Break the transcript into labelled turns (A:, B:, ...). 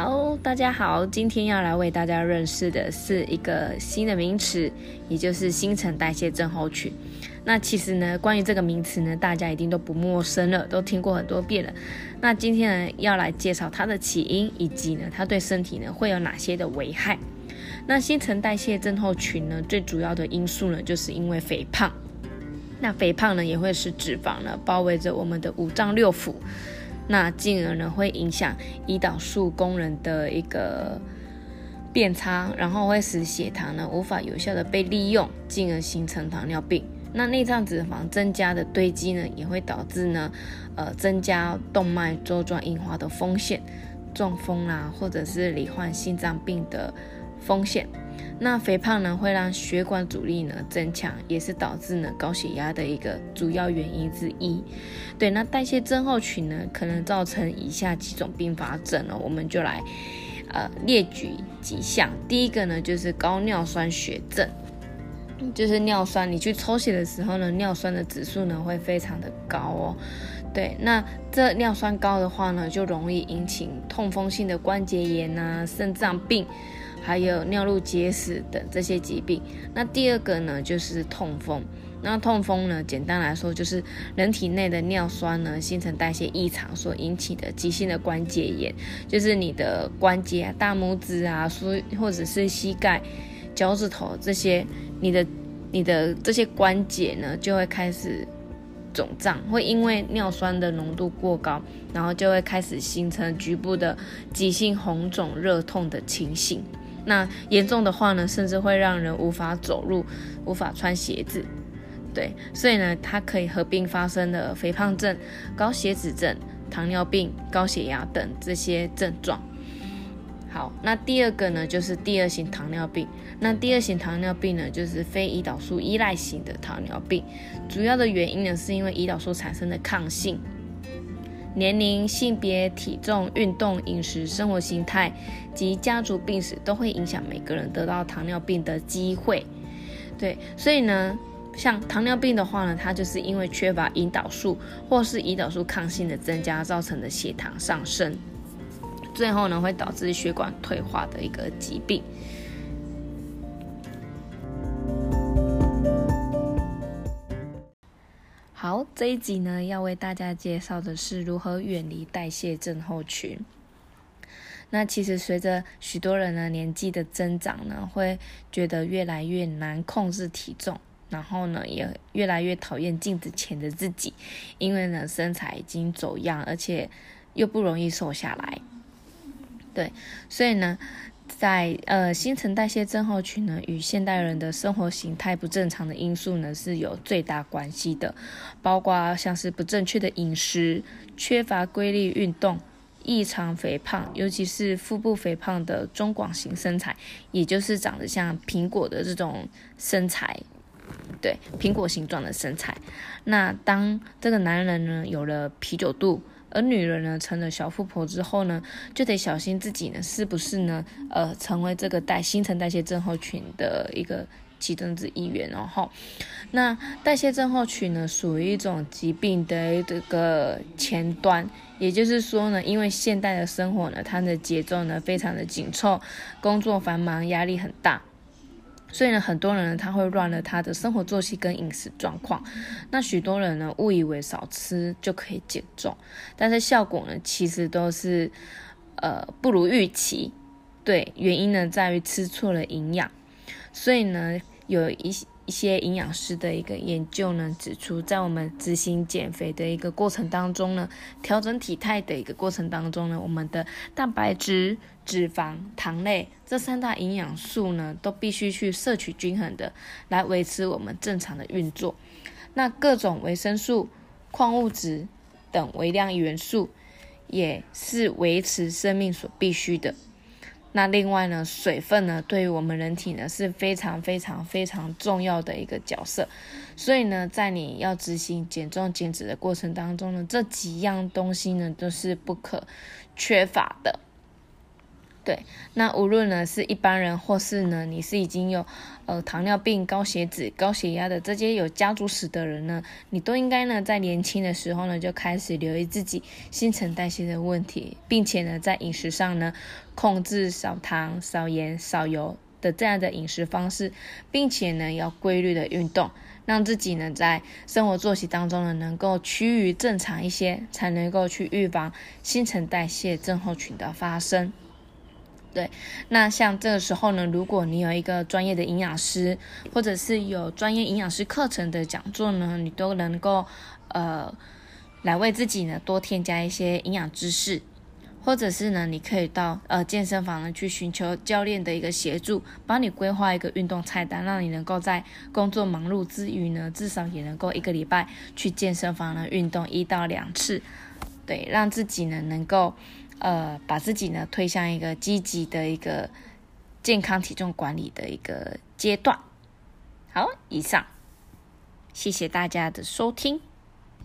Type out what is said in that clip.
A: 好，大家好，今天要来为大家认识的是一个新的名词，也就是新陈代谢症候群。那其实呢，关于这个名词呢，大家一定都不陌生了，都听过很多遍了。那今天呢，要来介绍它的起因，以及呢，它对身体呢会有哪些的危害。那新陈代谢症候群呢，最主要的因素呢，就是因为肥胖。那肥胖呢，也会使脂肪呢包围着我们的五脏六腑。那进而呢，会影响胰岛素功能的一个变差，然后会使血糖呢无法有效的被利用，进而形成糖尿病。那内脏脂肪增加的堆积呢，也会导致呢，呃，增加动脉粥状硬化的风险，中风啦，或者是罹患心脏病的风险。那肥胖呢，会让血管阻力呢增强，也是导致呢高血压的一个主要原因之一。对，那代谢症候群呢，可能造成以下几种并发症呢，我们就来呃列举几项。第一个呢，就是高尿酸血症，就是尿酸，你去抽血的时候呢，尿酸的指数呢会非常的高哦。对，那这尿酸高的话呢，就容易引起痛风性的关节炎啊、肾脏病。还有尿路结石等这些疾病。那第二个呢，就是痛风。那痛风呢，简单来说就是人体内的尿酸呢新陈代谢异常所引起的急性的关节炎，就是你的关节啊、大拇指啊，或者是膝盖、脚趾头这些，你的你的这些关节呢就会开始肿胀，会因为尿酸的浓度过高，然后就会开始形成局部的急性红肿、热痛的情形。那严重的话呢，甚至会让人无法走路，无法穿鞋子。对，所以呢，它可以合并发生的肥胖症、高血脂症、糖尿病、高血压等这些症状。好，那第二个呢，就是第二型糖尿病。那第二型糖尿病呢，就是非胰岛素依赖型的糖尿病。主要的原因呢，是因为胰岛素产生的抗性。年龄、性别、体重、运动、饮食、生活形态及家族病史都会影响每个人得到糖尿病的机会。对，所以呢，像糖尿病的话呢，它就是因为缺乏胰岛素或是胰岛素抗性的增加造成的血糖上升，最后呢会导致血管退化的一个疾病。好，这一集呢，要为大家介绍的是如何远离代谢症候群。那其实随着许多人呢年纪的增长呢，会觉得越来越难控制体重，然后呢也越来越讨厌镜子前的自己，因为呢身材已经走样，而且又不容易瘦下来。对，所以呢。在呃，新陈代谢症候群呢，与现代人的生活形态不正常的因素呢，是有最大关系的，包括像是不正确的饮食、缺乏规律运动、异常肥胖，尤其是腹部肥胖的中广型身材，也就是长得像苹果的这种身材，对，苹果形状的身材。那当这个男人呢，有了啤酒肚。而女人呢，成了小富婆之后呢，就得小心自己呢，是不是呢，呃，成为这个代新陈代谢症候群的一个其中之一员哦。哈，那代谢症候群呢，属于一种疾病的这个前端，也就是说呢，因为现代的生活呢，它的节奏呢非常的紧凑，工作繁忙，压力很大。所以呢，很多人呢他会乱了他的生活作息跟饮食状况。那许多人呢误以为少吃就可以减重，但是效果呢其实都是呃不如预期。对，原因呢在于吃错了营养。所以呢有一些。一些营养师的一个研究呢，指出，在我们执行减肥的一个过程当中呢，调整体态的一个过程当中呢，我们的蛋白质、脂肪、糖类这三大营养素呢，都必须去摄取均衡的，来维持我们正常的运作。那各种维生素、矿物质等微量元素，也是维持生命所必须的。那另外呢，水分呢，对于我们人体呢是非常非常非常重要的一个角色，所以呢，在你要执行减重减脂的过程当中呢，这几样东西呢都是不可缺乏的。对，那无论呢是一般人，或是呢你是已经有呃糖尿病、高血脂、高血压的这些有家族史的人呢，你都应该呢在年轻的时候呢就开始留意自己新陈代谢的问题，并且呢在饮食上呢控制少糖、少盐、少油的这样的饮食方式，并且呢要规律的运动，让自己呢在生活作息当中呢能够趋于正常一些，才能够去预防新陈代谢症候群的发生。对，那像这个时候呢，如果你有一个专业的营养师，或者是有专业营养师课程的讲座呢，你都能够呃来为自己呢多添加一些营养知识，或者是呢，你可以到呃健身房呢去寻求教练的一个协助，帮你规划一个运动菜单，让你能够在工作忙碌之余呢，至少也能够一个礼拜去健身房呢运动一到两次，对，让自己呢能够。呃，把自己呢推向一个积极的一个健康体重管理的一个阶段。好，以上，谢谢大家的收听。